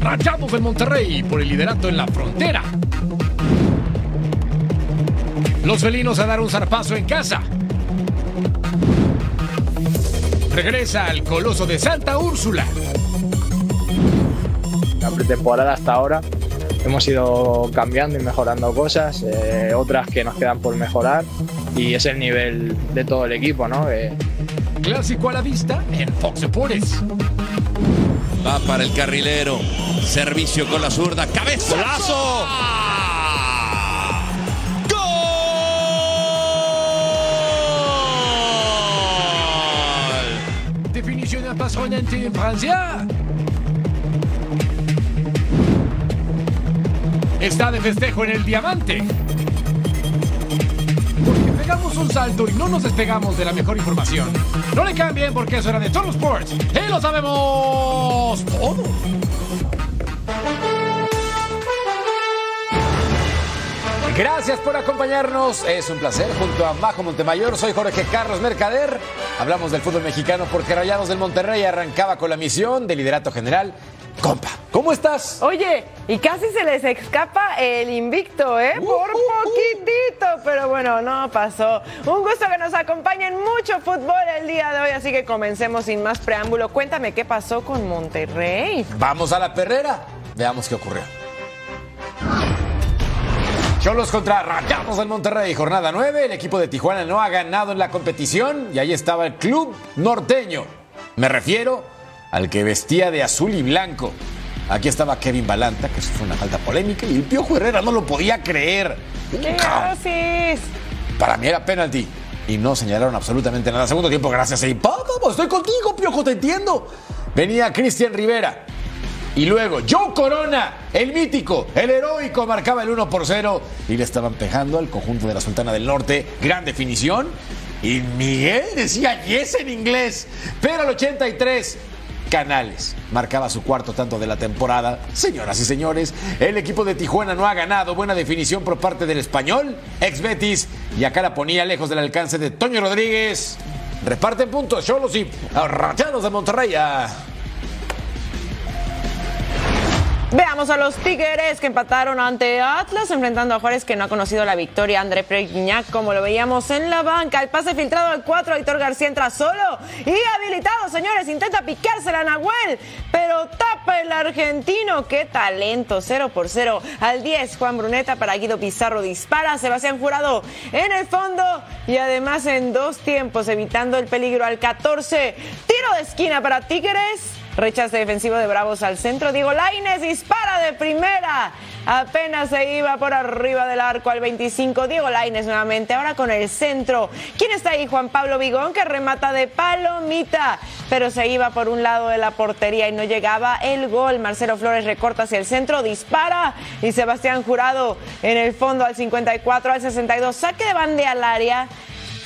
Rayados del Monterrey por el liderato en la frontera. Los felinos a dar un zarpazo en casa. Regresa al Coloso de Santa Úrsula. La pretemporada hasta ahora hemos ido cambiando y mejorando cosas, eh, otras que nos quedan por mejorar y es el nivel de todo el equipo, ¿no? Eh, Clásico a la vista en Fox Deportes. Va para el carrilero. Servicio con la zurda. ¡Cabeza! ¡Golazo! Definition apasionante en Francia. Está de festejo en el diamante. Porque pegamos un salto y no nos despegamos de la mejor información. No le cambien porque eso era de Total Sports. ¡Y lo sabemos todo! Gracias por acompañarnos. Es un placer. Junto a Majo Montemayor, soy Jorge Carlos Mercader. Hablamos del fútbol mexicano porque Rayados del Monterrey arrancaba con la misión de liderato general. Compa, ¿cómo estás? Oye, y casi se les escapa el invicto, ¿eh? Por poquitito, pero bueno, no pasó. Un gusto que nos acompañen mucho fútbol el día de hoy, así que comencemos sin más preámbulo. Cuéntame qué pasó con Monterrey. Vamos a la perrera. Veamos qué ocurrió. Cholos contra Rayados del Monterrey, jornada 9. El equipo de Tijuana no ha ganado en la competición y ahí estaba el club norteño. Me refiero al que vestía de azul y blanco. Aquí estaba Kevin Balanta, que eso fue una falta polémica, y el Piojo Herrera no lo podía creer. ¡Qué grosis! Para mí era penalti. Y no señalaron absolutamente nada. Segundo tiempo, gracias a Hipódromo. Estoy contigo, Piojo, te entiendo. Venía Cristian Rivera. Y luego Joe Corona, el mítico, el heroico, marcaba el 1 por 0. Y le estaban pegando al conjunto de la Sultana del Norte. Gran definición. Y Miguel decía yes en inglés. Pero al 83, Canales marcaba su cuarto tanto de la temporada. Señoras y señores, el equipo de Tijuana no ha ganado. Buena definición por parte del español, ex Betis. Y acá la ponía lejos del alcance de Toño Rodríguez. Reparten puntos, Cholos y Rayados de Monterrey. Ah, Veamos a los Tigres que empataron ante Atlas, enfrentando a Juárez que no ha conocido la victoria. André Pregnac, como lo veíamos en la banca. El pase filtrado al 4, Aitor García entra solo y habilitado, señores. Intenta picársela a Nahuel, pero tapa el argentino. ¡Qué talento! 0 por 0 al 10. Juan Bruneta para Guido Pizarro dispara. Sebastián Jurado en el fondo y además en dos tiempos, evitando el peligro al 14. Tiro de esquina para Tigres. Rechace defensivo de Bravos al centro. Diego Laines dispara de primera. Apenas se iba por arriba del arco al 25. Diego Laines nuevamente. Ahora con el centro. ¿Quién está ahí? Juan Pablo Vigón que remata de palomita. Pero se iba por un lado de la portería y no llegaba el gol. Marcelo Flores recorta hacia el centro. Dispara. Y Sebastián Jurado en el fondo al 54 al 62. Saque de bande al área.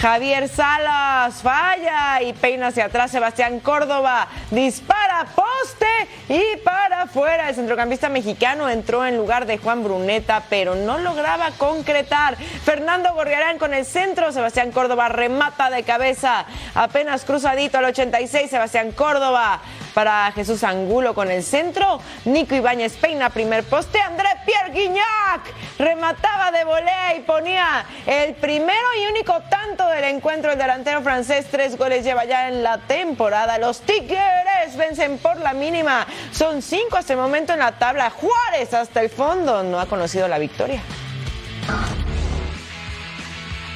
Javier Salas falla y peina hacia atrás Sebastián Córdoba. Dispara poste y para afuera. El centrocampista mexicano entró en lugar de Juan Bruneta, pero no lograba concretar. Fernando Gorriarán con el centro. Sebastián Córdoba remata de cabeza. Apenas cruzadito al 86. Sebastián Córdoba para Jesús Angulo con el centro. Nico Ibáñez peina primer poste. André Pierre Guignac remataba de volea y ponía el primero y único tanto del encuentro. El delantero francés, tres goles lleva ya en la temporada. Los Tigres vencen por la mínima. Son cinco hasta el momento en la tabla. Juárez hasta el fondo no ha conocido la victoria.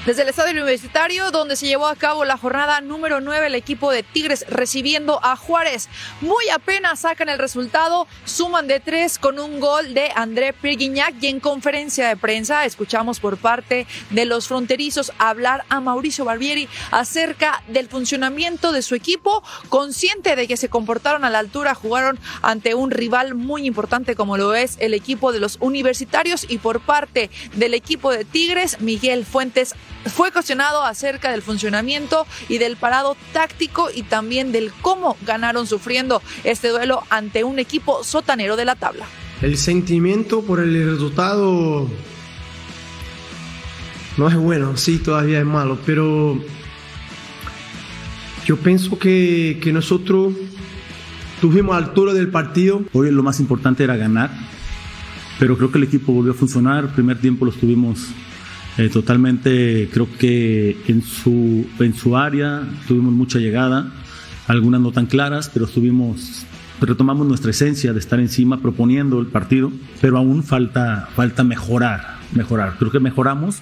Desde el estadio universitario, donde se llevó a cabo la jornada número 9, el equipo de Tigres recibiendo a Juárez. Muy apenas sacan el resultado, suman de tres con un gol de André Pirguignac y en conferencia de prensa escuchamos por parte de los fronterizos hablar a Mauricio Barbieri acerca del funcionamiento de su equipo, consciente de que se comportaron a la altura, jugaron ante un rival muy importante como lo es el equipo de los universitarios y por parte del equipo de Tigres, Miguel Fuentes fue cuestionado acerca del funcionamiento y del parado táctico y también del cómo ganaron sufriendo este duelo ante un equipo sotanero de la tabla. El sentimiento por el resultado no es bueno, sí, todavía es malo, pero yo pienso que, que nosotros tuvimos altura del partido. Hoy lo más importante era ganar, pero creo que el equipo volvió a funcionar. El primer tiempo lo estuvimos eh, totalmente, creo que en su, en su área tuvimos mucha llegada, algunas no tan claras, pero estuvimos retomamos nuestra esencia de estar encima proponiendo el partido, pero aún falta, falta mejorar, mejorar. Creo que mejoramos,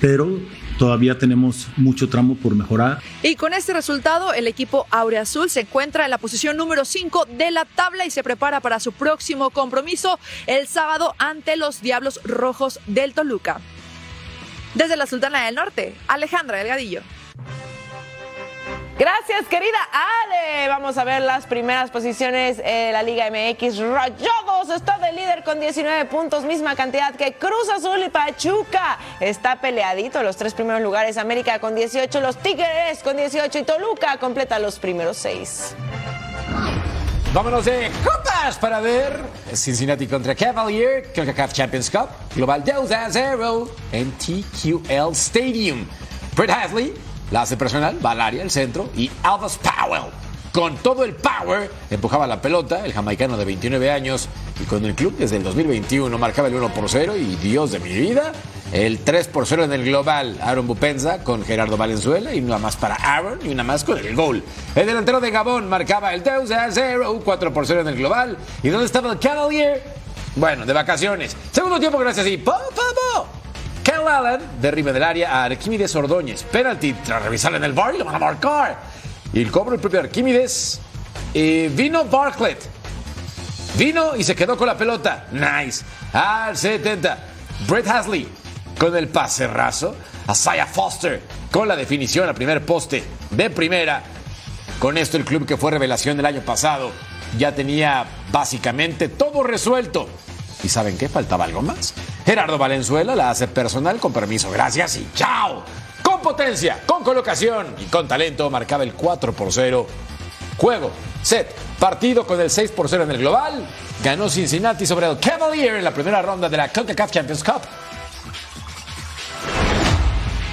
pero todavía tenemos mucho tramo por mejorar. Y con este resultado, el equipo Aureazul se encuentra en la posición número 5 de la tabla y se prepara para su próximo compromiso el sábado ante los Diablos Rojos del Toluca. Desde la Sultana del Norte, Alejandra Delgadillo. Gracias, querida Ale. Vamos a ver las primeras posiciones de la Liga MX. Rayados está de líder con 19 puntos, misma cantidad que Cruz Azul y Pachuca. Está peleadito los tres primeros lugares. América con 18, los Tigres con 18 y Toluca completa los primeros seis. Vámonos de copas para ver Cincinnati contra Cavalier, CONCACAF Champions Cup, Global 2 a 0 en TQL Stadium. Brett Hasley la hace personal, va al área, el centro, y Albus Powell, con todo el power, empujaba la pelota, el jamaicano de 29 años, y con el club desde el 2021 marcaba el 1 por 0, y Dios de mi vida, el 3 por 0 en el global, Aaron Bupenza con Gerardo Valenzuela, y una más para Aaron, y una más con el gol. El delantero de Gabón marcaba el 2 a 0, 4 por 0 en el global, ¿y dónde estaba el Cavalier? Bueno, de vacaciones. Segundo tiempo, gracias, y po, po, po. Kel Allen derriba del área a Arquímedes Ordóñez. Penalti tras revisar en el bar y van a marcar. El cobro el propio Arquímedes. Eh, vino Barclay. Vino y se quedó con la pelota. Nice. Al 70. Brett Hasley con el pase raso. Asaya Foster con la definición al primer poste de primera. Con esto el club que fue revelación del año pasado ya tenía básicamente todo resuelto. ¿Y saben qué? Faltaba algo más. Gerardo Valenzuela la hace personal con permiso. Gracias y chao. Con potencia, con colocación y con talento marcaba el 4 por 0. Juego, set, partido con el 6 por 0 en el global. Ganó Cincinnati sobre el Cavalier en la primera ronda de la CONCACAF Champions Cup.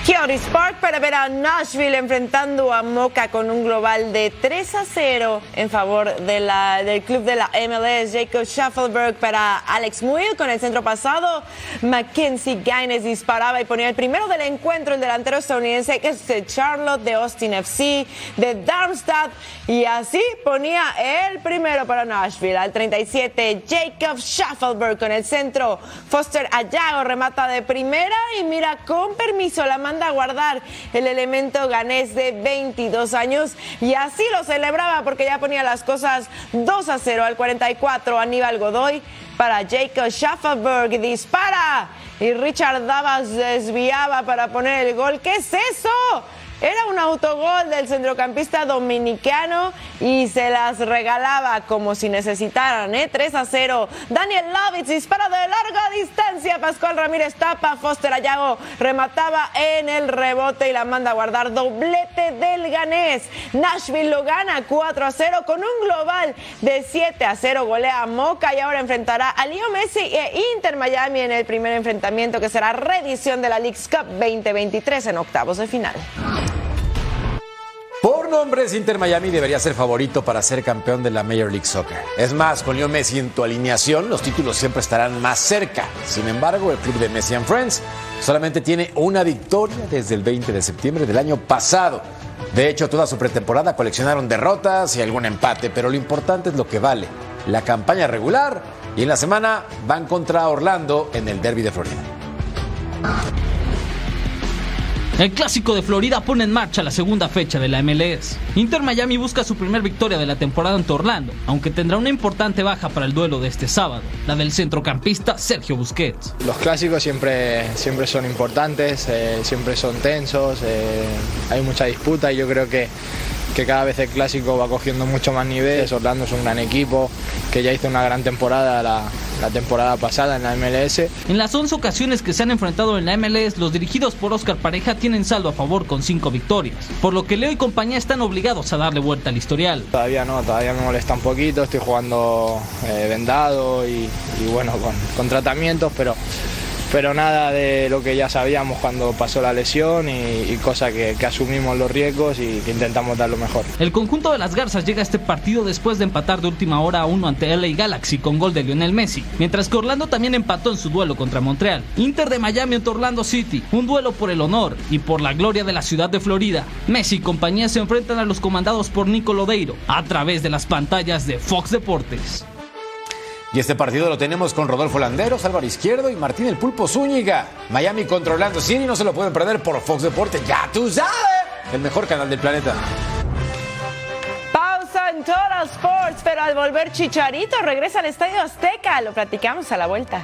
Keonis Park para ver a Nashville enfrentando a Moca con un global de 3 a 0 en favor de la, del club de la MLS. Jacob Schaffelberg para Alex Muil con el centro pasado. Mackenzie Gaines disparaba y ponía el primero del encuentro, el delantero estadounidense que es de Charlotte, de Austin FC, de Darmstadt. Y así ponía el primero para Nashville. Al 37, Jacob Schaffelberg con el centro. Foster Ayago remata de primera y mira con permiso la manda a guardar el elemento ganés de 22 años y así lo celebraba porque ya ponía las cosas 2 a 0 al 44 Aníbal Godoy para Jacob Schaffelberg dispara y Richard Davas desviaba para poner el gol. ¿Qué es eso? Era un autogol del centrocampista dominicano y se las regalaba como si necesitaran, ¿eh? 3 a 0. Daniel Lovitz dispara de larga distancia. Pascual Ramírez tapa. Foster Ayago remataba en el rebote y la manda a guardar. Doblete del ganés. Nashville lo gana 4 a 0 con un global de 7 a 0. Golea Moca y ahora enfrentará a Leo Messi e Inter Miami en el primer enfrentamiento que será reedición de la League's Cup 2023 en octavos de final. Nombres, Inter Miami debería ser favorito para ser campeón de la Major League Soccer. Es más, con Leo Messi en tu alineación, los títulos siempre estarán más cerca. Sin embargo, el club de Messi and Friends solamente tiene una victoria desde el 20 de septiembre del año pasado. De hecho, toda su pretemporada coleccionaron derrotas y algún empate, pero lo importante es lo que vale, la campaña regular y en la semana van contra Orlando en el Derby de Florida. El clásico de Florida pone en marcha la segunda fecha de la MLS. Inter Miami busca su primer victoria de la temporada ante Orlando, aunque tendrá una importante baja para el duelo de este sábado, la del centrocampista Sergio Busquets. Los clásicos siempre, siempre son importantes, eh, siempre son tensos, eh, hay mucha disputa y yo creo que que cada vez el clásico va cogiendo mucho más nivel. Orlando es un gran equipo que ya hizo una gran temporada la, temporada pasada en la MLS. En las 11 ocasiones que se han enfrentado en la MLS, los dirigidos por Oscar Pareja tienen saldo a favor con 5 victorias, por lo que Leo y compañía están obligados a darle vuelta al historial. Todavía no, todavía me molesta un poquito, estoy jugando eh, vendado y, bueno, con, con tratamientos, pero pero nada de lo que ya sabíamos cuando pasó la lesión y, cosa que, asumimos los riesgos y que intentamos dar lo mejor. El conjunto de las Garzas llega a este partido después de empatar de última hora a uno ante LA Galaxy con gol de Lionel Messi, mientras que Orlando también empató en su duelo contra Montreal. Inter de Miami ante Orlando City, un duelo por el honor y por la gloria de la ciudad de Florida. Messi y compañía se enfrentan a los comandados por Nico Lodeiro a través de las pantallas de Fox Deportes. Y este partido lo tenemos con Rodolfo Landeros, Álvaro Izquierdo y Martín el Pulpo Zúñiga. Miami controlando City, no se lo pueden perder por Fox Deportes. Ya tú sabes, el mejor canal del planeta. Pausa en Total Sports, pero al volver Chicharito regresa al Estadio Azteca. Lo platicamos a la vuelta.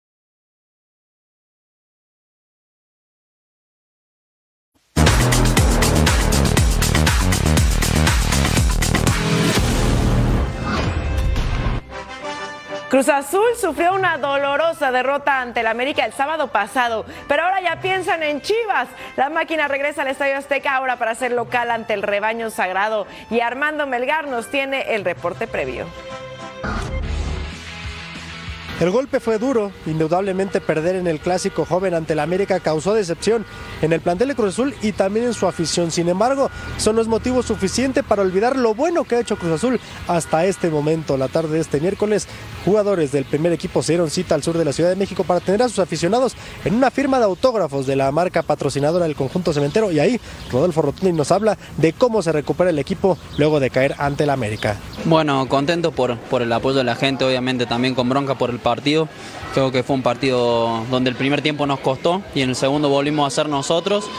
Cruz Azul sufrió una dolorosa derrota ante el América el sábado pasado, pero ahora ya piensan en Chivas. La máquina regresa al Estadio Azteca ahora para ser local ante el rebaño sagrado y Armando Melgar nos tiene el reporte previo. El golpe fue duro, indudablemente perder en el clásico joven ante la América causó decepción en el plantel de Cruz Azul y también en su afición. Sin embargo, son los motivos suficientes para olvidar lo bueno que ha hecho Cruz Azul hasta este momento. La tarde de este miércoles, jugadores del primer equipo se dieron cita al sur de la Ciudad de México para tener a sus aficionados en una firma de autógrafos de la marca patrocinadora del conjunto cementero y ahí Rodolfo Rotundi nos habla de cómo se recupera el equipo luego de caer ante la América. Bueno, contento por, por el apoyo de la gente, obviamente también con bronca por el partido. Creo que fue un partido donde el primer tiempo nos costó y en el segundo volvimos a ser nosotros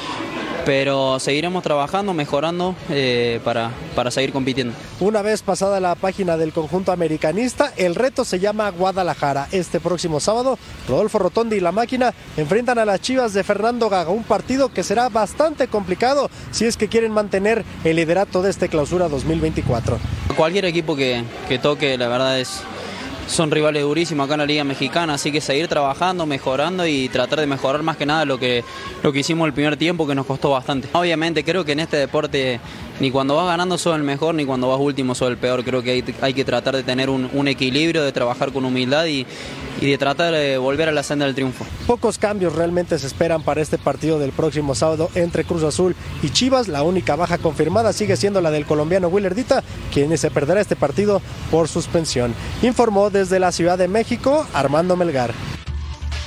pero seguiremos trabajando, mejorando eh, para, para seguir compitiendo. Una vez pasada la página del conjunto americanista, el reto se llama Guadalajara. Este próximo sábado, Rodolfo Rotondi y la máquina enfrentan a las Chivas de Fernando Gaga, un partido que será bastante complicado si es que quieren mantener el liderato de este clausura 2024. Cualquier equipo que, que toque, la verdad es son rivales durísimos acá en la Liga Mexicana, así que seguir trabajando, mejorando y tratar de mejorar más que nada lo que, lo que hicimos el primer tiempo, que nos costó bastante. Obviamente creo que en este deporte ni cuando vas ganando sos el mejor, ni cuando vas último sos el peor. Creo que hay, que tratar de tener un, equilibrio, de trabajar con humildad y, de tratar de volver a la senda del triunfo. Pocos cambios realmente se esperan para este partido del próximo sábado entre Cruz Azul y Chivas. La única baja confirmada sigue siendo la del colombiano Willerdita, quien se perderá este partido por suspensión. Informó desde la Ciudad de México Armando Melgar.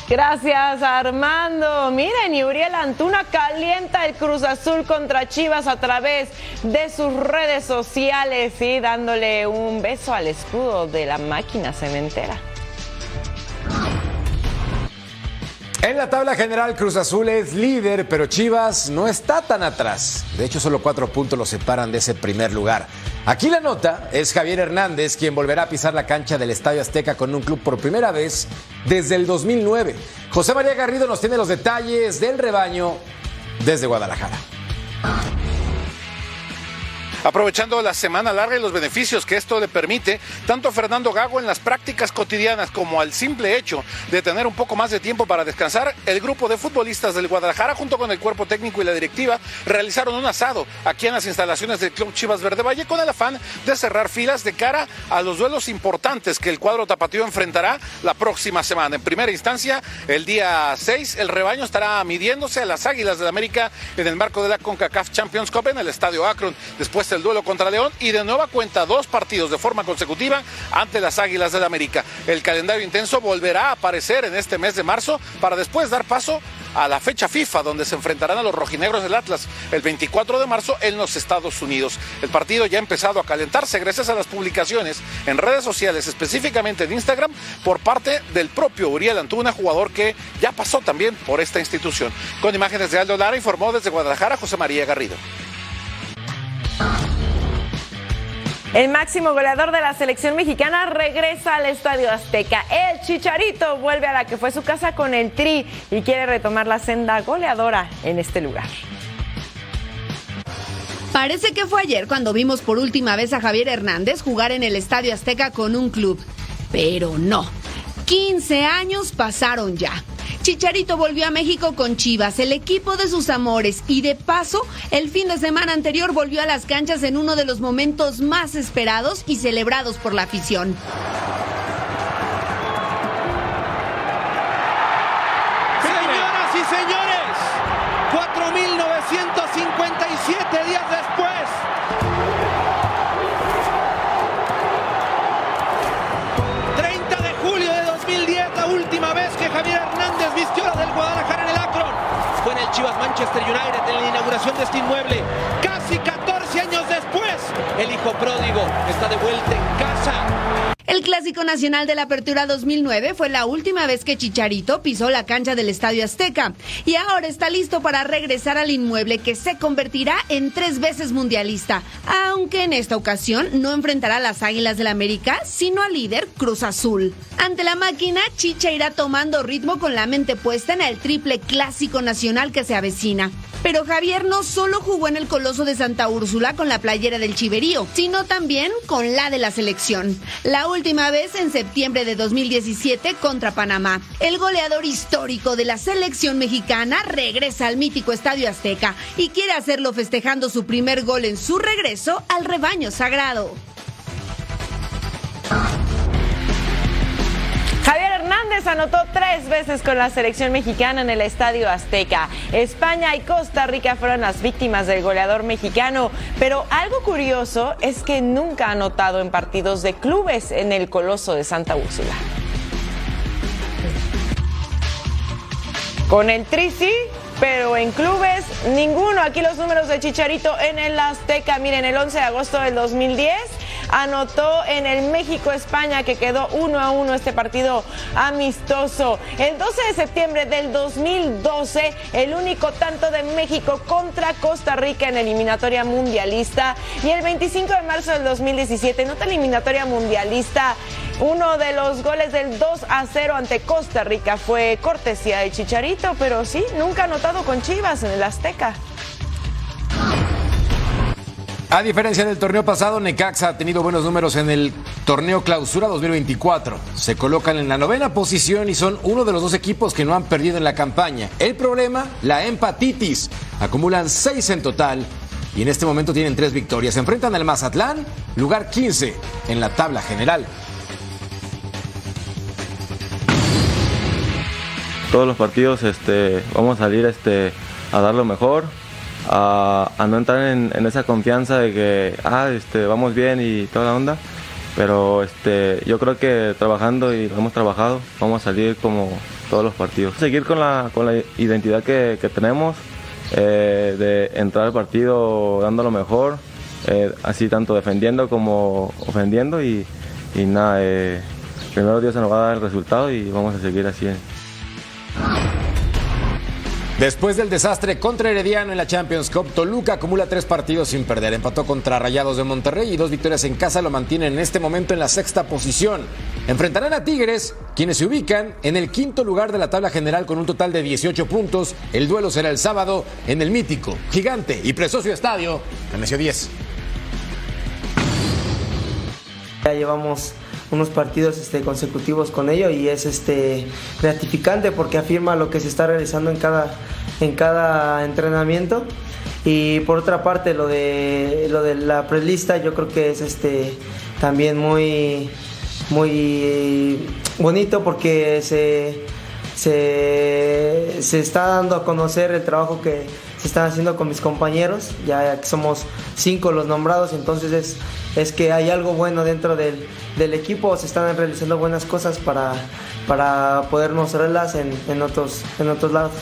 Gracias, Armando. Miren, y Uriel Antuna calienta el Cruz Azul contra Chivas a través de sus redes sociales y dándole un beso al escudo de la máquina cementera. En la tabla general, Cruz Azul es líder, pero Chivas no está tan atrás. De hecho, solo cuatro puntos lo separan de ese primer lugar. Aquí la nota es Javier Hernández, quien volverá a pisar la cancha del Estadio Azteca con un club por primera vez desde el 2009. José María Garrido nos tiene los detalles del rebaño desde Guadalajara. Aprovechando la semana larga y los beneficios que esto le permite tanto a Fernando Gago en las prácticas cotidianas como al simple hecho de tener un poco más de tiempo para descansar, el grupo de futbolistas del Guadalajara junto con el cuerpo técnico y la directiva realizaron un asado aquí en las instalaciones del Club Chivas Verde Valle con el afán de cerrar filas de cara a los duelos importantes que el cuadro tapatío enfrentará la próxima semana. En primera instancia, el día 6, el rebaño estará midiéndose a las Águilas del América en el marco de la CONCACAF Champions Cup en el Estadio Akron. Después el duelo contra León y de nueva cuenta dos partidos de forma consecutiva ante las Águilas del América. El calendario intenso volverá a aparecer en este mes de marzo para después dar paso a la fecha FIFA donde se enfrentarán a los rojinegros del Atlas el 24 de marzo en los Estados Unidos. El partido ya ha empezado a calentarse gracias a las publicaciones en redes sociales, específicamente en Instagram, por parte del propio Uriel Antuna, jugador que ya pasó también por esta institución. Con imágenes de Aldo Lara informó desde Guadalajara José María Garrido. El máximo goleador de la selección mexicana regresa al Estadio Azteca. El Chicharito vuelve a la que fue su casa con el Tri y quiere retomar la senda goleadora en este lugar. Parece que fue ayer cuando vimos por última vez a Javier Hernández jugar en el Estadio Azteca con un club. Pero no. 15 años pasaron ya. Chicharito volvió a México con Chivas, el equipo de sus amores, y de paso, el fin de semana anterior volvió a las canchas en uno de los momentos más esperados y celebrados por la afición. Señoras y señores, 4.957 días después, Javier Hernández vistió la del Guadalajara en el Akron. Fue en el Chivas Manchester United en la inauguración de este inmueble. Casi 14 años después, el hijo pródigo está de vuelta en casa. El Clásico Nacional de la Apertura 2009 fue la última vez que Chicharito pisó la cancha del Estadio Azteca y ahora está listo para regresar al inmueble que se convertirá en tres veces mundialista, aunque en esta ocasión no enfrentará a las Águilas del América, sino al líder Cruz Azul. Ante la máquina, Chicha irá tomando ritmo con la mente puesta en el triple Clásico Nacional que se avecina. Pero Javier no solo jugó en el Coloso de Santa Úrsula con la playera del Chiverío, sino también con la de la selección. La última vez en septiembre de 2017 contra Panamá. El goleador histórico de la selección mexicana regresa al mítico Estadio Azteca y quiere hacerlo festejando su primer gol en su regreso al rebaño sagrado. Anotó tres veces con la selección mexicana en el Estadio Azteca. España y Costa Rica fueron las víctimas del goleador mexicano, pero algo curioso es que nunca ha anotado en partidos de clubes en el Coloso de Santa Úrsula. Con el Tri sí, pero en clubes ninguno. Aquí los números de Chicharito en el Azteca. Miren, el 11 de agosto del 2010 anotó en el México-España que quedó 1 a 1 este partido amistoso. El 12 de septiembre del 2012, el único tanto de México contra Costa Rica en eliminatoria mundialista. Y el 25 de marzo del 2017, en otra eliminatoria mundialista, uno de los goles del 2 a 0 ante Costa Rica fue cortesía de Chicharito, pero sí, nunca anotado con Chivas en el Azteca. A diferencia del torneo pasado, Necaxa ha tenido buenos números en el torneo Clausura 2024. Se colocan en la novena posición y son uno de los dos equipos que no han perdido en la campaña. El problema, la empatitis. Acumulan seis en total y en este momento tienen tres victorias. Se enfrentan al Mazatlán, lugar 15 en la tabla general. Todos los partidos este, vamos a salir este, a dar lo mejor, a, no entrar en, esa confianza de que ah, este, vamos bien y toda la onda. Pero este, yo creo que trabajando y hemos trabajado, vamos a salir como todos los partidos. Seguir con la, con la identidad que, tenemos, eh, de entrar al partido dando lo mejor, eh, así tanto defendiendo como ofendiendo y, y nada, eh, primero Dios se nos va a dar el resultado y vamos a seguir así. Después del desastre contra Herediano en la Champions Cup, Toluca acumula tres partidos sin perder. Empató contra Rayados de Monterrey y dos victorias en casa lo mantienen en este momento en la sexta posición. Enfrentarán a Tigres, quienes se ubican en el quinto lugar de la tabla general con un total de 18 puntos. El duelo será el sábado en el mítico, gigante y presocio estadio Nemesio 10. Ya llevamos unos partidos este, consecutivos con ello y es este, gratificante porque afirma lo que se está realizando en cada, en cada entrenamiento. Y por otra parte, lo de, lo de la prelista yo creo que es este, también muy, muy bonito porque se, se, se está dando a conocer el trabajo que se está haciendo con mis compañeros, ya somos cinco los nombrados, entonces es, es que hay algo bueno dentro del, del equipo, se están realizando buenas cosas para, para poder mostrarlas en, en, otros, en otros lados.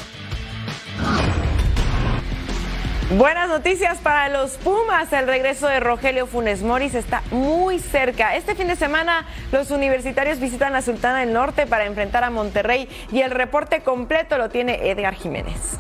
Buenas noticias para los Pumas. El regreso de Rogelio Funes Moris está muy cerca. Este fin de semana los universitarios visitan a Sultana del Norte para enfrentar a Monterrey y el reporte completo lo tiene Edgar Jiménez.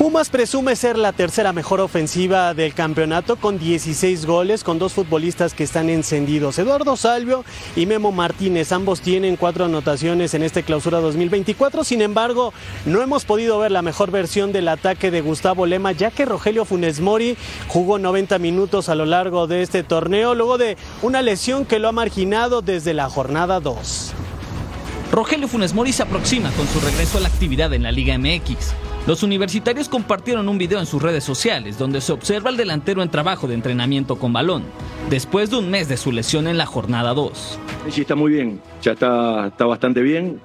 Pumas presume ser la tercera mejor ofensiva del campeonato con 16 goles, con dos futbolistas que están encendidos, Eduardo Salvio y Memo Martínez. Ambos tienen cuatro anotaciones en este clausura 2024. Sin embargo, no hemos podido ver la mejor versión del ataque de Gustavo Lema, ya que Rogelio Funes Mori jugó 90 minutos a lo largo de este torneo, luego de una lesión que lo ha marginado desde la jornada 2. Rogelio Funes Mori se aproxima con su regreso a la actividad en la Liga MX. Los universitarios compartieron un video en sus redes sociales donde se observa al delantero en trabajo de entrenamiento con balón, después de un mes de su lesión en la jornada 2. Sí, está muy bien, ya está, está bastante bien,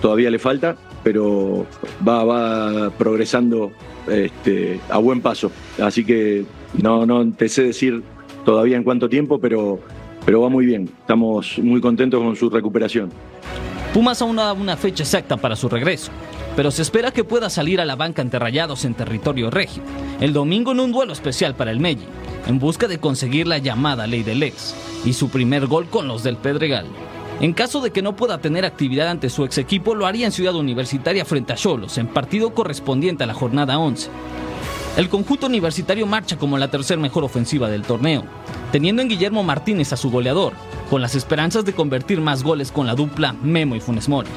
todavía le falta, pero va, va progresando este, a buen paso. Así que no, no te sé decir todavía en cuánto tiempo, pero, pero va muy bien. Estamos muy contentos con su recuperación. Pumas aún no da una fecha exacta para su regreso, pero se espera que pueda salir a la banca ante Rayados en territorio regio, el domingo en un duelo especial para el Melli, en busca de conseguir la llamada ley del ex y su primer gol con los del Pedregal. En caso de que no pueda tener actividad ante su ex equipo, lo haría en Ciudad Universitaria frente a Cholos, en partido correspondiente a la jornada 11. El conjunto universitario marcha como la tercer mejor ofensiva del torneo, teniendo en Guillermo Martínez a su goleador, con las esperanzas de convertir más goles con la dupla Memo y Funes Mori.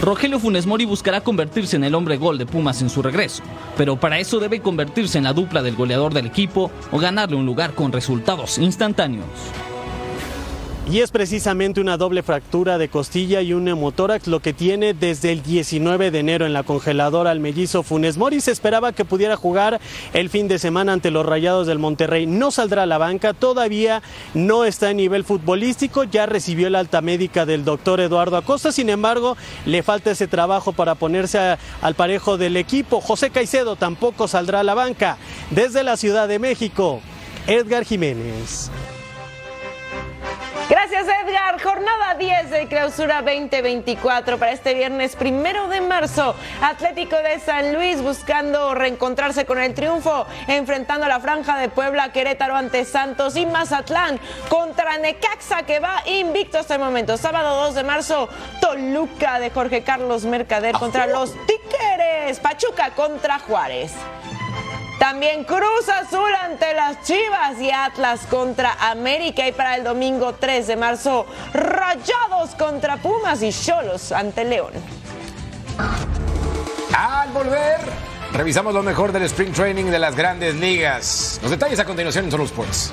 Rogelio Funes Mori buscará convertirse en el hombre gol de Pumas en su regreso, pero para eso debe convertirse en la dupla del goleador del equipo o ganarle un lugar con resultados instantáneos. Y es precisamente una doble fractura de costilla y un neumotórax lo que tiene desde el 19 de enero en la congeladora al mellizo Funes Mori. Se esperaba que pudiera jugar el fin de semana ante los Rayados del Monterrey. No saldrá a la banca, todavía no está en nivel futbolístico. Ya recibió la alta médica del doctor Eduardo Acosta. Sin embargo, le falta ese trabajo para ponerse a, al parejo del equipo. José Caicedo tampoco saldrá a la banca. Desde la Ciudad de México, Edgar Jiménez. Gracias Edgar. Jornada 10 de clausura 2024 para este viernes primero de marzo. Atlético de San Luis buscando reencontrarse con el triunfo, enfrentando a la franja de Puebla, Querétaro ante Santos y Mazatlán contra Necaxa que va invicto hasta el momento. Sábado 2 de marzo, Toluca de Jorge Carlos Mercader contra los Tíqueres. Pachuca contra Juárez. También Cruz Azul ante las Chivas y Atlas contra América. Y para el domingo 3 de marzo, Rayados contra Pumas y Cholos ante León. Al volver, revisamos lo mejor del Spring Training de las grandes ligas. Los detalles a continuación en Solo Sports.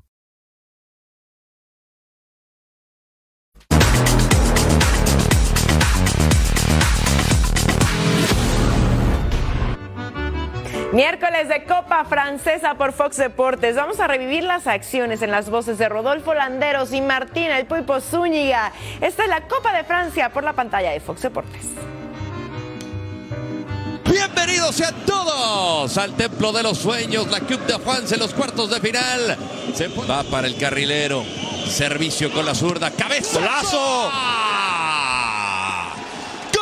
Miércoles de Copa Francesa por Fox Deportes. Vamos a revivir las acciones en las voces de Rodolfo Landeros y Martín El Pulpo Zúñiga. Esta es la Copa de Francia por la pantalla de Fox Deportes. Bienvenidos sean todos al Templo de los Sueños, la Coupe de France en los cuartos de final. Se va para el carrilero. Servicio con la zurda. Cabeza. ¡Golazo! ¡Gol!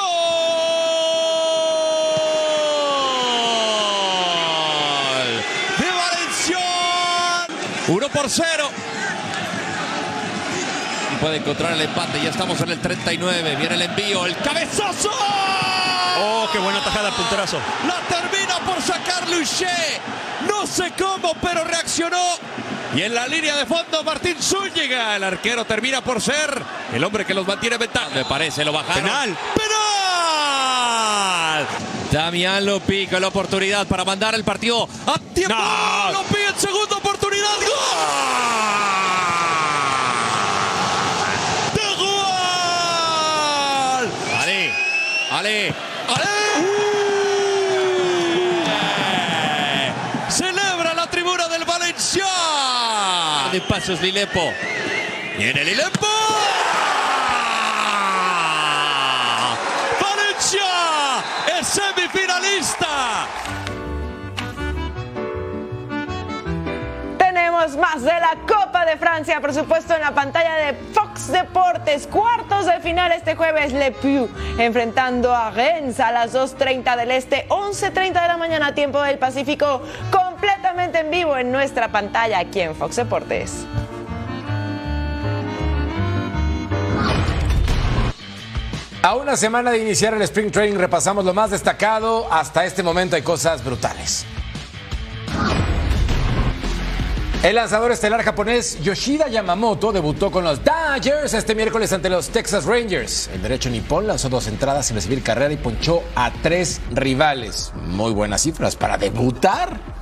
De Valencia. 1 por 0. Y puede encontrar el empate. Ya estamos en el 39. Viene el envío. ¡El cabezazo! ¡Oh, qué buena tajada, punterazo! La termina por sacar Luché. No sé cómo, pero reaccionó. Y en la línea de fondo, Martín Zúñiga. El arquero termina por ser el hombre que los mantiene en ventaja. Me parece, lo bajaron. Penal. ¡Penal! Damián Lopi con la oportunidad para mandar el partido a tiempo. No. En segunda oportunidad. ¡Gol! ¡De gol! Ale, Ale, De pasos Lilepo. Viene Lilepo. Valencia es semifinalista. Tenemos más de la Copa de Francia, por supuesto, en la pantalla de Fox Deportes. Cuartos de final este jueves, Le Puy enfrentando a Rennes a las 2.30 del Este, 11.30 de la mañana, tiempo del Pacífico, en vivo en nuestra pantalla aquí en Fox Deportes. A una semana de iniciar el Spring Training repasamos lo más destacado. Hasta este momento hay cosas brutales. El lanzador estelar japonés Yoshida Yamamoto debutó con los Dodgers este miércoles ante los Texas Rangers. El derecho nipón lanzó dos entradas sin recibir carrera y ponchó a tres rivales. Muy buenas cifras para debutar.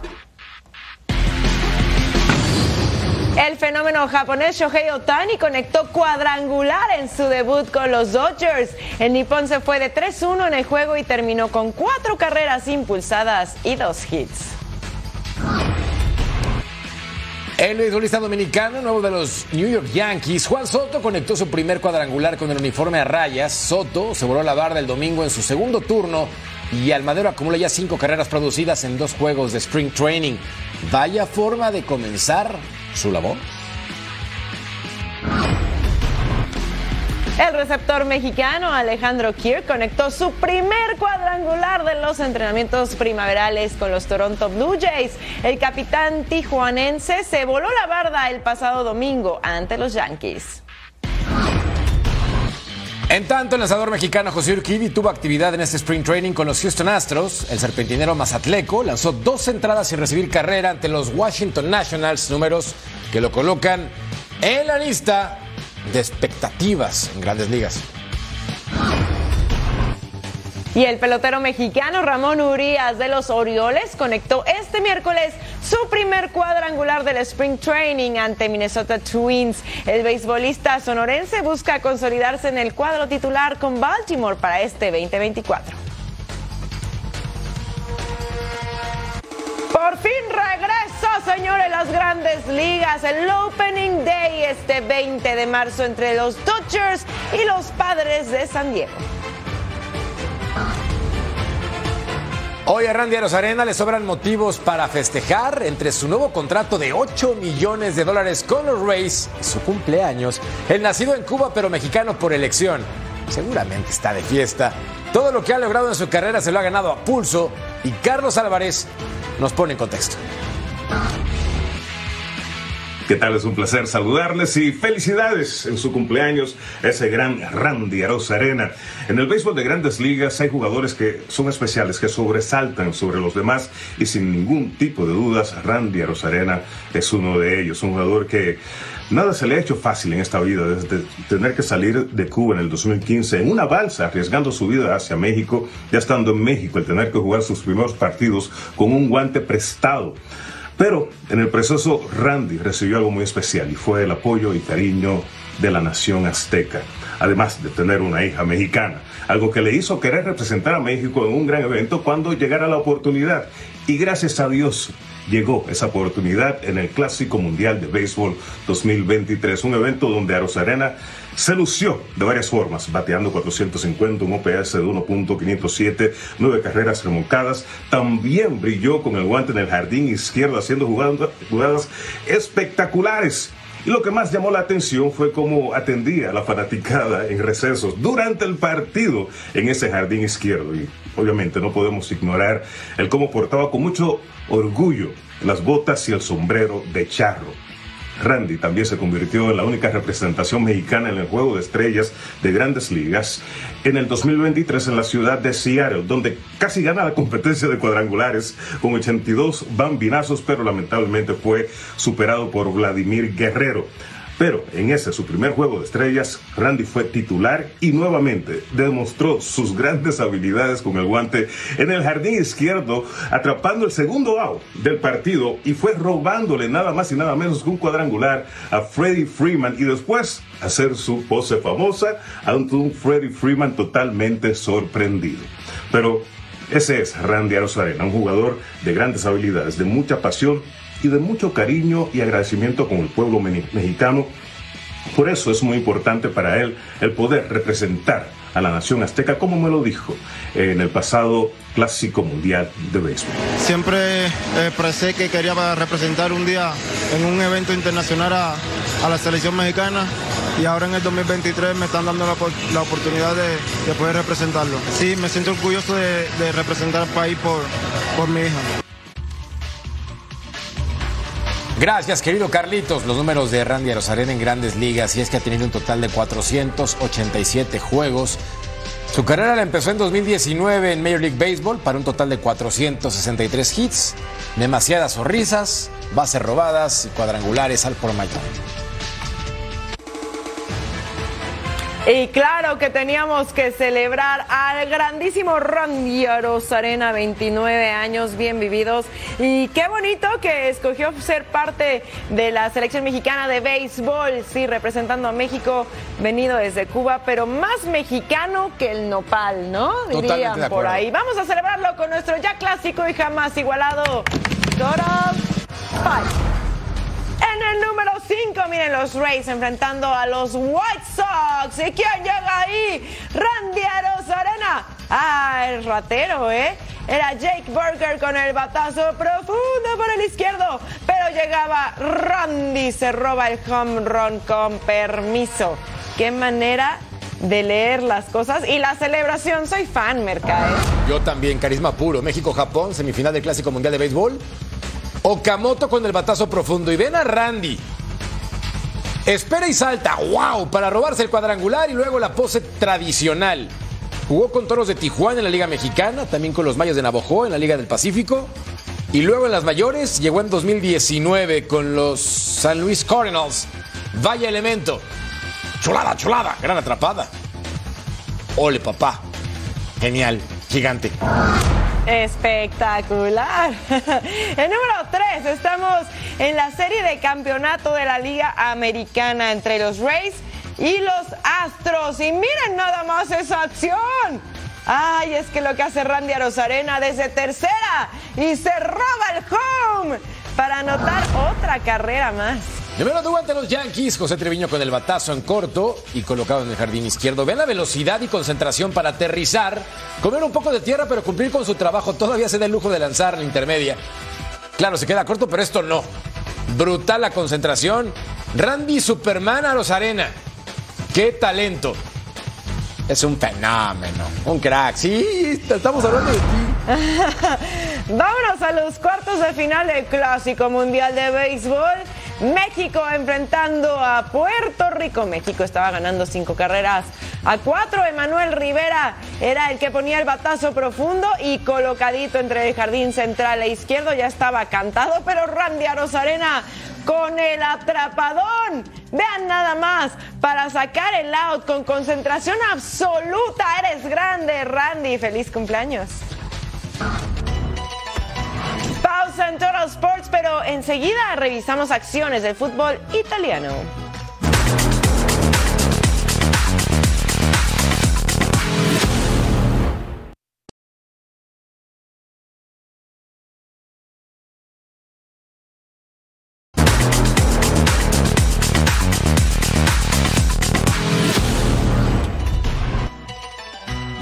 El fenómeno japonés Shohei Otani conectó cuadrangular en su debut con los Dodgers. El nipón se fue de 3-1 en el juego y terminó con cuatro carreras impulsadas y dos hits. El beisbolista dominicano, nuevo de los New York Yankees, Juan Soto conectó su primer cuadrangular con el uniforme a rayas. Soto se voló la barra el domingo en su segundo turno y Almadero acumula ya cinco carreras producidas en dos juegos de Spring Training. Vaya forma de comenzar su labor. El receptor mexicano Alejandro Kirk conectó su primer cuadrangular de los entrenamientos primaverales con los Toronto Blue Jays. El capitán tijuanense se voló la barda el pasado domingo ante los Yankees. En tanto, el lanzador mexicano José Urquidi tuvo actividad en este Spring Training con los Houston Astros. El serpentinero Mazatleco lanzó dos entradas sin recibir carrera ante los Washington Nationals, números que lo colocan en la lista de expectativas en grandes ligas. Y el pelotero mexicano Ramón Urias de los Orioles conectó este miércoles su primer cuadrangular del Spring Training ante Minnesota Twins. El beisbolista sonorense busca consolidarse en el cuadro titular con Baltimore para este 2024. Por fin regresa, señores, las grandes ligas. El Opening Day este 20 de marzo entre los Dodgers y los Padres de San Diego. Hoy a Randy Arozarena le sobran motivos para festejar entre su nuevo contrato de 8 millones de dólares con los Rays y su cumpleaños. El nacido en Cuba pero mexicano por elección. Seguramente está de fiesta. Todo lo que ha logrado en su carrera se lo ha ganado a pulso y Carlos Álvarez nos pone en contexto. ¿Qué tal? Es un placer saludarles y felicidades en su cumpleaños, ese gran Randy Arena. En el béisbol de grandes ligas hay jugadores que son especiales, que sobresaltan sobre los demás y sin ningún tipo de dudas, Randy Arena es uno de ellos, un jugador que nada se le ha hecho fácil en esta vida, desde tener que salir de Cuba en el 2015 en una balsa, arriesgando su vida hacia México, ya estando en México, el tener que jugar sus primeros partidos con un guante prestado. Pero en el proceso Randy recibió algo muy especial y fue el apoyo y cariño de la nación azteca, además de tener una hija mexicana, algo que le hizo querer representar a México en un gran evento cuando llegara la oportunidad. Y gracias a Dios llegó esa oportunidad en el Clásico Mundial de Béisbol 2023, un evento donde Arena se lució de varias formas, bateando 450, un OPS de 1.507, nueve carreras remolcadas. También brilló con el guante en el jardín izquierdo, haciendo jugadas, espectaculares. Y lo que más llamó la atención fue cómo atendía a la fanaticada en recesos durante el partido en ese jardín izquierdo. Y obviamente no podemos ignorar el cómo portaba con mucho orgullo las botas y el sombrero de charro Randy también se convirtió en la única representación mexicana en el juego de estrellas de grandes ligas en el 2023 en la ciudad de Seattle, donde casi gana la competencia de cuadrangulares con 82 bambinazos, pero lamentablemente fue superado por Vladimir Guerrero. Pero en ese su primer juego de estrellas, Randy fue titular y nuevamente demostró sus grandes habilidades con el guante en el jardín izquierdo, atrapando el segundo out del partido y fue robándole nada más y nada menos que un cuadrangular a Freddie Freeman y después hacer su pose famosa ante un Freddie Freeman totalmente sorprendido. Pero ese es Randy Arozarena, un jugador de grandes habilidades, de mucha pasión y de mucho cariño y agradecimiento con el pueblo mexicano. Por eso es muy importante para él el poder representar a la nación azteca, como me lo dijo en el pasado Clásico Mundial de Béisbol. Siempre expresé que quería representar un día en un evento internacional a, a, la selección mexicana y ahora en el 2023 me están dando la, la oportunidad de, de, poder representarlo. Sí, me siento orgulloso de, de representar al país por, por mi hija. Gracias, querido Carlitos. Los números de Randy Arozarena en grandes ligas, y es que ha tenido un total de 487 juegos. Su carrera la empezó en 2019 en Major League Baseball para un total de 463 hits, demasiadas sonrisas, bases robadas y cuadrangulares al por mayor. Y claro que teníamos que celebrar al grandísimo Randy Arozarena, 29 años bien vividos. Y qué bonito que escogió ser parte de la selección mexicana de béisbol, sí, representando a México, venido desde Cuba, pero más mexicano que el nopal, ¿no? Dirían por ahí. Vamos a celebrarlo con nuestro ya clásico y jamás igualado. Total Five. En el número 5, miren los Rays enfrentando a los White Sox. ¿Y quién llega ahí? Randy Arozarena. Ah, el ratero, ¿eh? Era Jake Burger con el batazo profundo por el izquierdo. Pero llegaba Randy, se roba el home run con permiso. Qué manera de leer las cosas y la celebración. Soy fan, Mercader. Yo también, carisma puro. México-Japón, semifinal del Clásico Mundial de Béisbol. Okamoto con el batazo profundo. Y ven a Randy. Espera y salta. ¡Wow! Para robarse el cuadrangular y luego la pose tradicional. Jugó con Toros de Tijuana en la Liga Mexicana, también con los Mayos de Navojoa en la Liga del Pacífico. Y luego en las mayores llegó en 2019 con los San Luis Cardinals. Vaya elemento. Chulada, chulada. Gran atrapada. Ole, papá. Genial. Gigante. Espectacular. El número 3, estamos en la serie de campeonato de la Liga Americana entre los Rays y los Astros. Y miren nada más esa acción. Ay, es que lo que hace Randy Arozarena desde tercera y se roba el home para anotar otra carrera más. Número 2 ante los Yankees, José Treviño con el batazo en corto y colocado en el jardín izquierdo. Vean la velocidad y concentración para aterrizar, comer un poco de tierra, pero cumplir con su trabajo. Todavía se da el lujo de lanzar la intermedia. Claro, se queda corto, pero esto no. Brutal la concentración. Randy Superman a los Arena. ¡Qué talento! Es un fenómeno, un crack. Sí, estamos hablando de ti. Vámonos a los cuartos de final del Clásico Mundial de Béisbol. México enfrentando a Puerto Rico. México estaba ganando cinco carreras a cuatro. Emanuel Rivera era el que ponía el batazo profundo y colocadito entre el jardín central e izquierdo. Ya estaba cantado, pero Randy Arozarena con el atrapadón. Vean nada más, para sacar el out con concentración absoluta. Eres grande, Randy. Feliz cumpleaños. Pausa en Total Sports, pero enseguida revisamos acciones del fútbol italiano.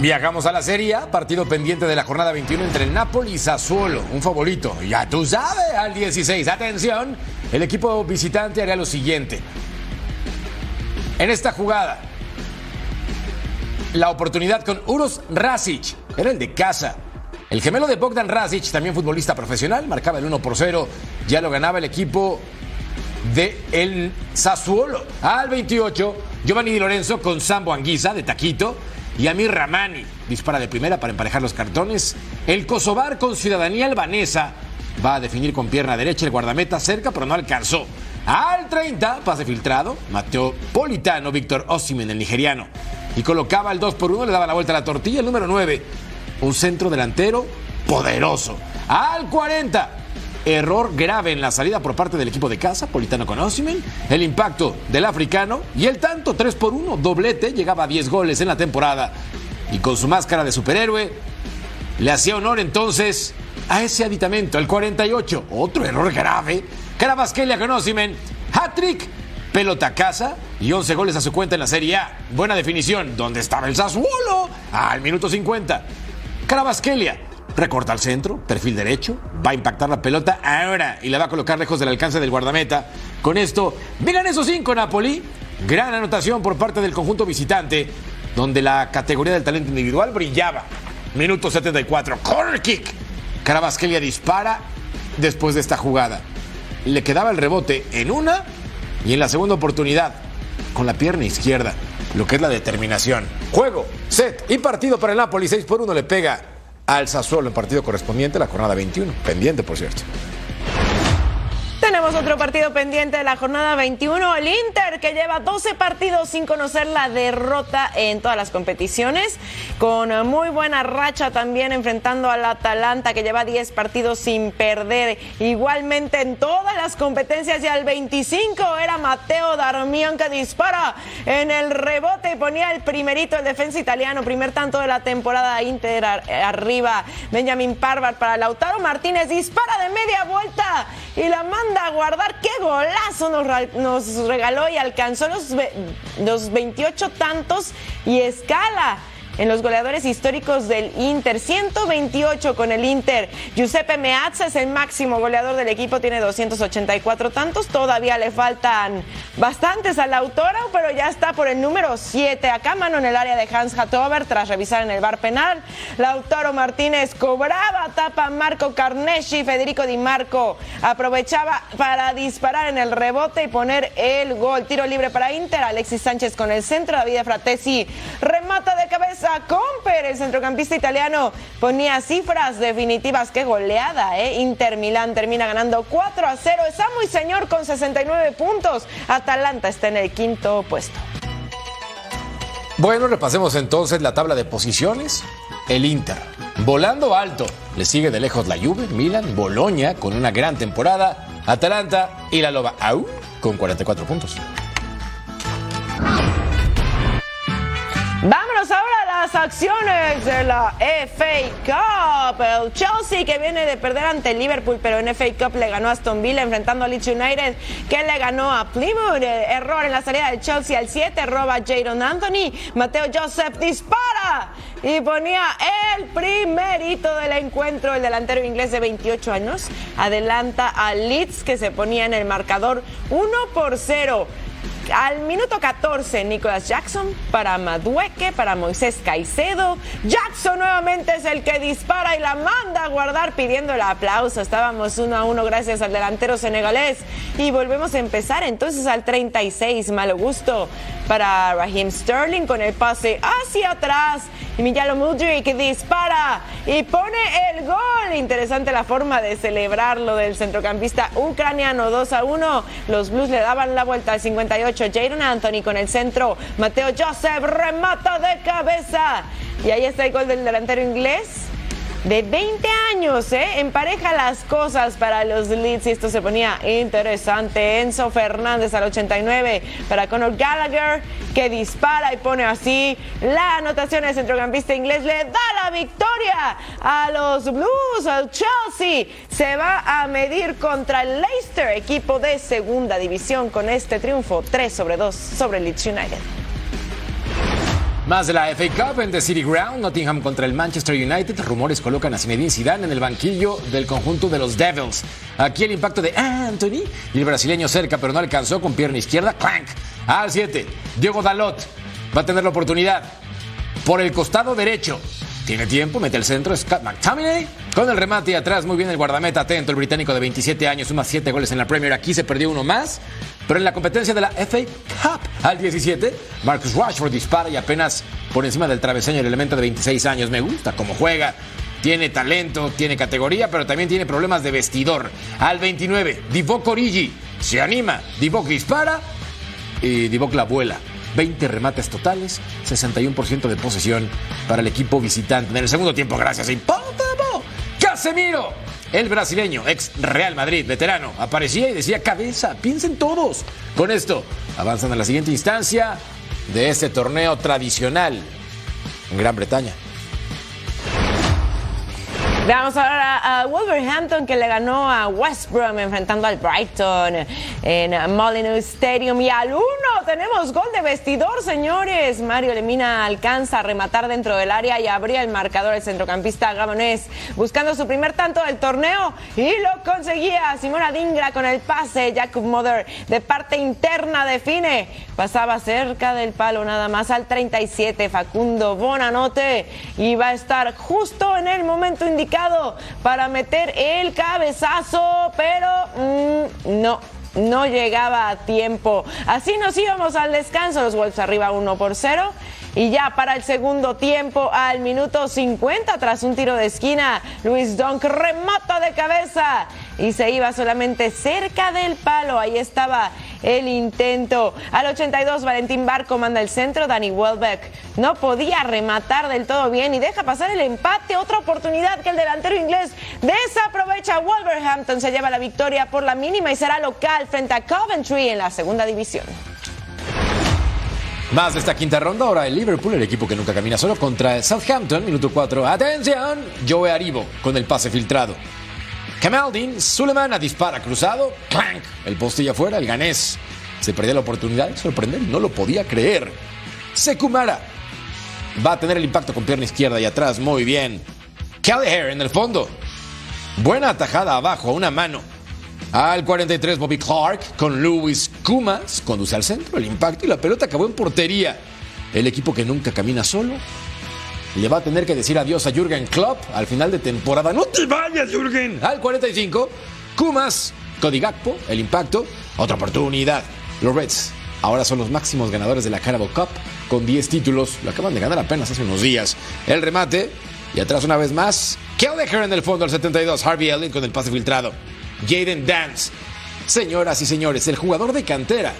Viajamos a la Serie A, partido pendiente de la jornada 21 entre el Napoli y Sassuolo, un favorito. Ya tú sabes, al 16. Atención, el equipo visitante hará lo siguiente. En esta jugada, la oportunidad con Uros Rasic, era el de casa. El gemelo de Bogdan Rasic, también futbolista profesional, marcaba el 1 por 0. Ya lo ganaba el equipo de el Sassuolo. Al 28, Giovanni Di Lorenzo con Sambo Anguisa de Taquito. Y Amir Ramani dispara de primera para emparejar los cartones. El Kosovar con ciudadanía albanesa va a definir con pierna derecha el guardameta cerca, pero no alcanzó. Al 30, pase filtrado, Mateo Politano, Víctor Ossimen, el nigeriano. Y colocaba el 2 por 1, le daba la vuelta a la tortilla. El número 9, un centro delantero poderoso. Al 40, error grave en la salida por parte del equipo de casa, Politano con Ossimen. El impacto del africano y el tanto 3 por 1, doblete, llegaba a 10 goles en la temporada. Y con su máscara de superhéroe, le hacía honor entonces a ese aditamento, el 48. Otro error grave. Carabasquelia con Ossimen. Hat-trick, pelota a casa y 11 goles a su cuenta en la Serie A. Buena definición. ¿Dónde estaba el Sassuolo? Al minuto 50. Carabasquelia. Recorta al centro, perfil derecho, va a impactar la pelota ahora y la va a colocar lejos del alcance del guardameta. Con esto, vengan esos cinco Napoli. Gran anotación por parte del conjunto visitante, donde la categoría del talento individual brillaba. Minuto 74, corner kick. Carabasquelia dispara después de esta jugada. Le quedaba el rebote en una y en la segunda oportunidad con la pierna izquierda, lo que es la determinación. Juego, set y partido para el Napoli, 6 por 1 le pega al Sassuolo en partido correspondiente, la jornada 21, pendiente por cierto. Tenemos otro partido pendiente de la jornada 21, el Inter, que lleva 12 partidos sin conocer la derrota en todas las competiciones, con muy buena racha también enfrentando al Atalanta, que lleva 10 partidos sin perder, igualmente en todas las competencias, y al 25 era Mateo Darmian que dispara en el rebote y ponía el primerito, el defensa italiano, primer tanto de la temporada Inter arriba, Benjamin Parvar para Lautaro Martínez, dispara de media vuelta y la manda a guardar. ¡Qué golazo nos, nos regaló y alcanzó los, los 28 tantos y escala! En los goleadores históricos del Inter. 128 con el Inter. Giuseppe Meazza es el máximo goleador del equipo, tiene 284 tantos. Todavía le faltan bastantes al autora, pero ya está por el número 7. Acá mano en el área de Hans Hatover tras revisar en el bar penal. Lautaro Martínez cobraba tapa Marco Carnesci. Federico Di Marco aprovechaba para disparar en el rebote y poner el gol. Tiro libre para Inter. Alexis Sánchez con el centro. David Fratesi remata de cabeza Comper, el centrocampista italiano, ponía cifras definitivas. Qué goleada, ¿eh? Inter Milán termina ganando 4 a 0. Está muy señor con 69 puntos. Atalanta está en el quinto puesto. Bueno, repasemos entonces la tabla de posiciones. El Inter, volando alto. Le sigue de lejos la Juve, Milan, Boloña con una gran temporada, Atalanta y la Loba Au con 44 puntos. Vámonos ahora a las acciones de la FA Cup. El Chelsea que viene de perder ante Liverpool, pero en FA Cup le ganó a Aston Villa enfrentando a Leeds United que le ganó a Plymouth. Error en la salida del Chelsea al 7, roba Jadon Anthony. Mateo Joseph dispara y ponía el primerito del encuentro. El delantero inglés de 28 años adelanta a Leeds que se ponía en el marcador 1 por 0. Al minuto 14, Nicolas Jackson para Madueque, para Moisés Caicedo. Jackson nuevamente es el que dispara y la manda a guardar pidiendo el aplauso. Estábamos uno a uno gracias al delantero senegalés. Y volvemos a empezar entonces al 36, malo gusto para Raheem Sterling con el pase hacia atrás. Y Miyalo Mudrik dispara y pone el gol. Interesante la forma de celebrarlo del centrocampista ucraniano 2 a 1. Los Blues le daban la vuelta al 58. Jadon Anthony con el centro. Mateo Joseph remata de cabeza. Y ahí está el gol del delantero inglés de 20 años, ¿eh? Empareja las cosas para los Leeds y esto se ponía interesante. Enzo Fernández al 89 para Conor Gallagher que dispara y pone así la anotación del centrocampista inglés. Le da la victoria a los Blues, al Chelsea. Se va a medir contra el Leicester, equipo de segunda división, con este triunfo 3 sobre 2 sobre Leeds United. Más de la FA Cup en The City Ground, Nottingham contra el Manchester United. Rumores colocan a Zinedine Zidane en el banquillo del conjunto de los Devils. Aquí el impacto de Anthony y el brasileño cerca, pero no alcanzó con pierna izquierda. Clank. Al 7, Diego Dalot va a tener la oportunidad por el costado derecho. Tiene tiempo, mete el centro, Scott McTominay. Con el remate atrás, muy bien el guardameta atento, el británico de 27 años, suma 7 goles en la Premier. Aquí se perdió uno más. Pero en la competencia de la FA Cup al 17, Marcus Rashford dispara y apenas por encima del travesaño el elemento de 26 años. Me gusta cómo juega. Tiene talento, tiene categoría, pero también tiene problemas de vestidor. Al 29, Divock Origi se anima. Divock dispara y Divock la vuela. 20 remates totales, 61% de posesión para el equipo visitante. En el segundo tiempo, gracias Hipótamo, Casemiro, el brasileño, ex Real Madrid, veterano, aparecía y decía cabeza, piensen todos. Con esto, avanzan a la siguiente instancia de este torneo tradicional en Gran Bretaña. Veamos ahora a Wolverhampton que le ganó a West Brom enfrentando al Brighton en Molineux Stadium. Y al uno tenemos gol de vestidor, señores. Mario Lemina alcanza a rematar dentro del área y abría el marcador el centrocampista gabonés buscando su primer tanto del torneo y lo conseguía. Simona Dingra con el pase. Jacob Mother de parte interna define. Pasaba cerca del palo nada más al 37. Facundo Bonanote y va a estar justo en el momento indicado para meter el cabezazo, pero mm, no, no llegaba a tiempo. Así nos íbamos al descanso, los Wolves arriba 1 por 0. Y ya para el segundo tiempo, al minuto 50, tras un tiro de esquina, Luis Donk remata de cabeza y se iba solamente cerca del palo. Ahí estaba el intento. Al 82, Valentín Barco manda el centro. Danny Welbeck no podía rematar del todo bien y deja pasar el empate. Otra oportunidad que el delantero inglés desaprovecha. Wolverhampton se lleva la victoria por la mínima y será local frente a Coventry en la segunda división. Más de esta quinta ronda, ahora el Liverpool, el equipo que nunca camina solo, contra el Southampton, minuto 4. Atención, Joe Aribo con el pase filtrado. Kamaldin, Suleiman dispara cruzado, clank, el poste afuera, el ganés. Se perdía la oportunidad de sorprender no lo podía creer. Sekumara va a tener el impacto con pierna izquierda y atrás, muy bien. Kelleher en el fondo. Buena atajada abajo, a una mano. Al 43, Bobby Clark con Lewis Kumas. Conduce al centro, el impacto y la pelota acabó en portería. El equipo que nunca camina solo le va a tener que decir adiós a Jürgen Klopp al final de temporada. ¡No te vayas, Jürgen! Al 45, Kumas, Cody Gakpo, el impacto, otra oportunidad. Los Reds ahora son los máximos ganadores de la Carabao Cup con 10 títulos. Lo acaban de ganar apenas hace unos días. El remate y atrás una vez más. Kelleher en el fondo al 72. Harvey Elliott con el pase filtrado. Jaden Dance. Señoras y señores, el jugador de cantera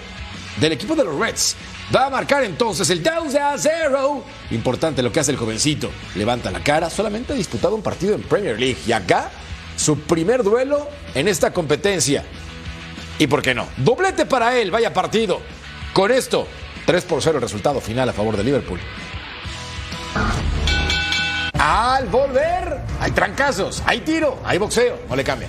del equipo de los Reds va a marcar entonces el 2 a 0. Importante lo que hace el jovencito. Levanta la cara, solamente ha disputado un partido en Premier League y acá su primer duelo en esta competencia. ¿Y por qué no? Doblete para él, vaya partido. Con esto, 3 por 0 el resultado final a favor de Liverpool. Al volver, hay trancazos, hay tiro, hay boxeo, no le cambia.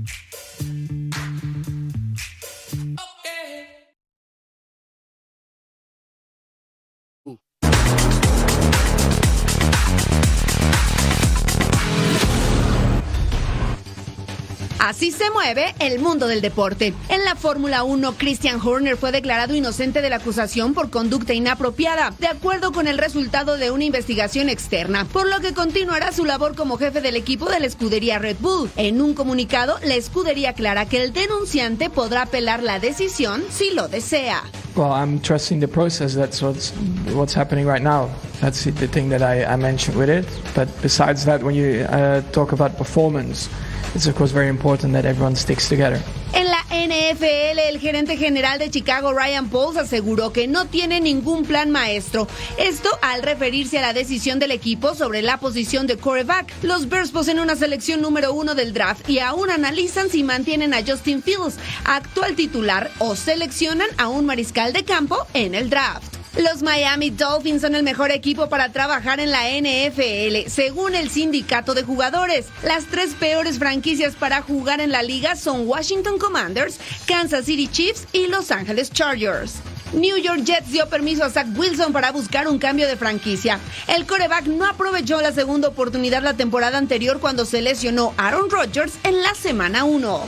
Así se mueve el mundo del deporte. En la Fórmula 1, Christian Horner fue declarado inocente de la acusación por conducta inapropiada, de acuerdo con el resultado de una investigación externa, por lo que continuará su labor como jefe del equipo de la escudería Red Bull. En un comunicado, la escudería aclara que el denunciante podrá apelar la decisión si lo desea. Well, I'm trusting the process. That's what's what's happening right now. That's the thing that I, I mentioned with it. But besides that, when you uh, talk about performance, it's of course very important that everyone sticks together. En la NFL, el gerente general de Chicago, Ryan Pauls, aseguró que no tiene ningún plan maestro. Esto al referirse a la decisión del equipo sobre la posición de quarterback. Los Bears poseen una selección número uno del draft y aún analizan si mantienen a Justin Fields, actual titular, o seleccionan a un mariscal de campo en el draft. Los Miami Dolphins son el mejor equipo para trabajar en la NFL, según el sindicato de jugadores. Las tres peores franquicias para jugar en la liga son Washington Commanders, Kansas City Chiefs y Los Angeles Chargers. New York Jets dio permiso a Zach Wilson para buscar un cambio de franquicia. El coreback no aprovechó la segunda oportunidad la temporada anterior cuando se lesionó Aaron Rodgers en la semana 1.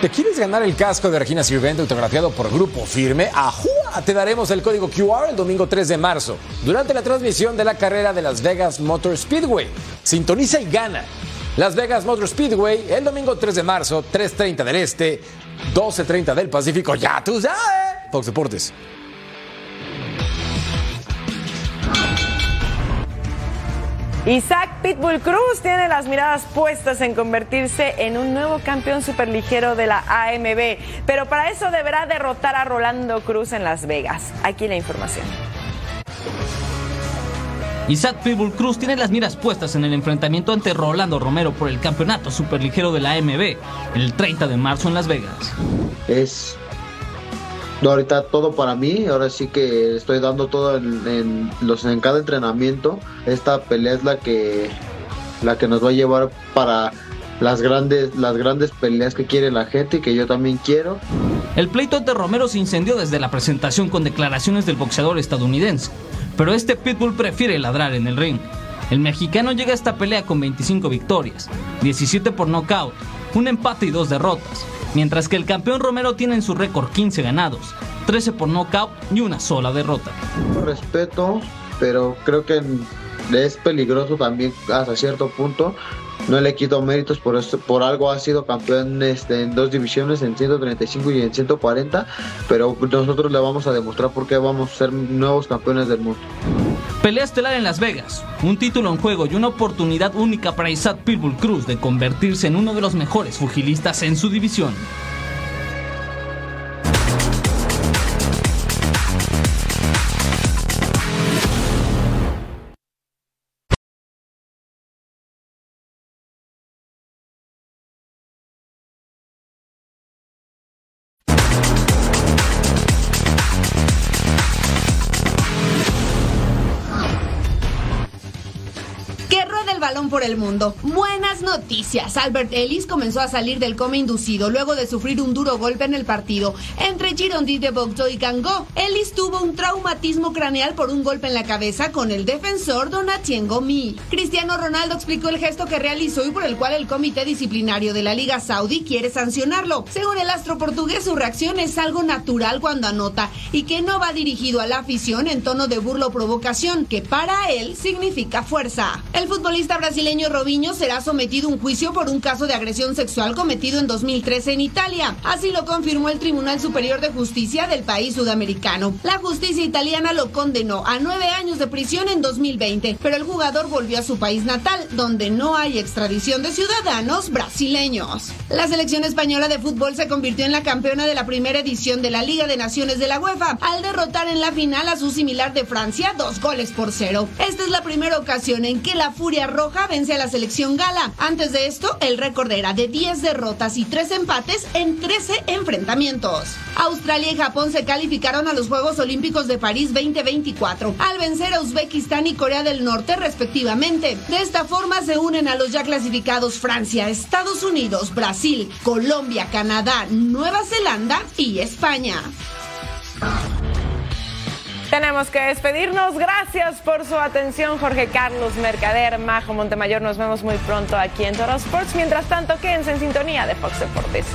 ¿Te quieres ganar el casco de Regina Sirvente autografiado por Grupo Firme? ¡Ajúa! Te daremos el código QR el domingo 3 de marzo, durante la transmisión de la carrera de Las Vegas Motor Speedway. Sintoniza y gana. Las Vegas Motor Speedway el domingo 3 de marzo, 3.30 del Este, 12.30 del Pacífico. Ya tú sabes. Fox Deportes. Isaac Pitbull Cruz tiene las miradas puestas en convertirse en un nuevo campeón superligero de la AMB, pero para eso deberá derrotar a Rolando Cruz en Las Vegas. Aquí la información. Isaac Pitbull Cruz tiene las miras puestas en el enfrentamiento ante Rolando Romero por el campeonato superligero de la AMB el 30 de marzo en Las Vegas. Es ahorita todo para mí, ahora sí que estoy dando todo en, los, en cada entrenamiento. Esta pelea es la que, la que nos va a llevar para las grandes, las grandes peleas que quiere la gente y que yo también quiero. El pleito ante Romero se incendió desde la presentación con declaraciones del boxeador estadounidense, pero este Pitbull prefiere ladrar en el ring. El mexicano llega a esta pelea con 25 victorias, 17 por nocaut, un empate y dos derrotas, mientras que el campeón Romero tiene en su récord 15 ganados, 13 por nocaut y una sola derrota. Respeto, pero creo que es peligroso también hasta cierto punto. No le quito méritos por esto, por algo ha sido campeón este, en dos divisiones, en 135 y en 140, pero nosotros le vamos a demostrar por qué vamos a ser nuevos campeones del mundo. Pelea estelar en Las Vegas, un título en juego y una oportunidad única para Isaac Pitbull Cruz de convertirse en uno de los mejores pugilistas en su división. El mundo. Buenas noticias. Albert Ellis comenzó a salir del coma inducido luego de sufrir un duro golpe en el partido entre Girondi de Bogdo y Gangó. Ellis tuvo un traumatismo craneal por un golpe en la cabeza con el defensor Donatien Gomi. Cristiano Ronaldo explicó el gesto que realizó y por el cual el comité disciplinario de la Liga Saudí quiere sancionarlo. Según el astro portugués, su reacción es algo natural cuando anota y que no va dirigido a la afición en tono de burla o provocación, que para él significa fuerza. El futbolista brasileño Robinho será sometido a un juicio por un caso de agresión sexual cometido en 2013 en Italia. Así lo confirmó el Tribunal Superior de Justicia del país sudamericano. La justicia italiana lo condenó a nueve años de prisión en 2020, pero el jugador volvió a su país natal, donde no hay extradición de ciudadanos brasileños. La selección española de fútbol se convirtió en la campeona de la primera edición de la Liga de Naciones de la UEFA, al derrotar en la final a su similar de Francia dos goles por cero. Esta es la primera ocasión en que la Furia Roja a la selección gala. Antes de esto, el récord era de 10 derrotas y 3 empates en 13 enfrentamientos. Australia y Japón se calificaron a los Juegos Olímpicos de París 2024 al vencer a Uzbekistán y Corea del Norte respectivamente. De esta forma se unen a los ya clasificados Francia, Estados Unidos, Brasil, Colombia, Canadá, Nueva Zelanda y España. Tenemos que despedirnos. Gracias por su atención, Jorge Carlos Mercader, Majo Montemayor. Nos vemos muy pronto aquí en Toro Sports. Mientras tanto, quédense en sintonía de Fox Deportes.